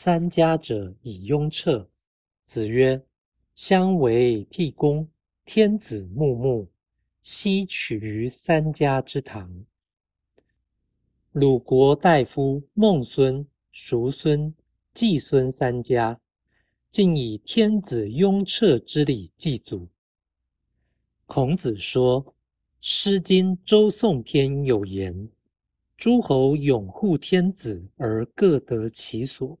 三家者以雍彻。子曰：相为辟公，天子穆穆，悉取于三家之堂。鲁国大夫孟孙、叔孙、季孙三家，竟以天子雍彻之礼祭祖。孔子说，《诗经·周颂篇》有言：“诸侯拥护天子而各得其所。”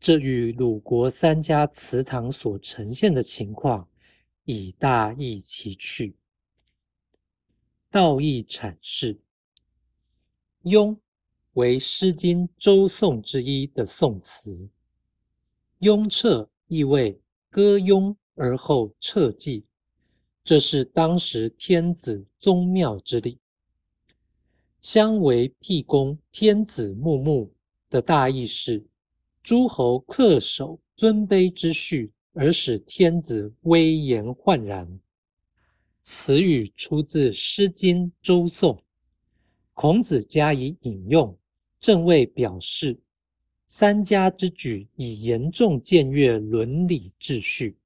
这与鲁国三家祠堂所呈现的情况，已大异其趣。道义阐释：“雍”为《诗经》《周颂》之一的颂词，“雍彻”意味歌雍而后彻祭。这是当时天子宗庙之礼，相为辟公，天子穆穆的大意是：诸侯恪守尊卑之序，而使天子威严焕然。此语出自《诗经·周颂》，孔子加以引用，正为表示三家之举已严重僭越伦理秩序。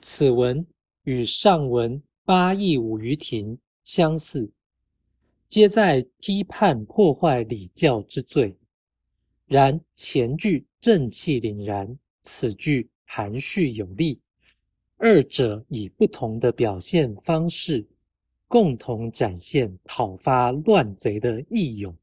此文。与上文八佾舞于庭相似，皆在批判破坏礼教之罪。然前句正气凛然，此句含蓄有力，二者以不同的表现方式，共同展现讨伐乱贼的义勇。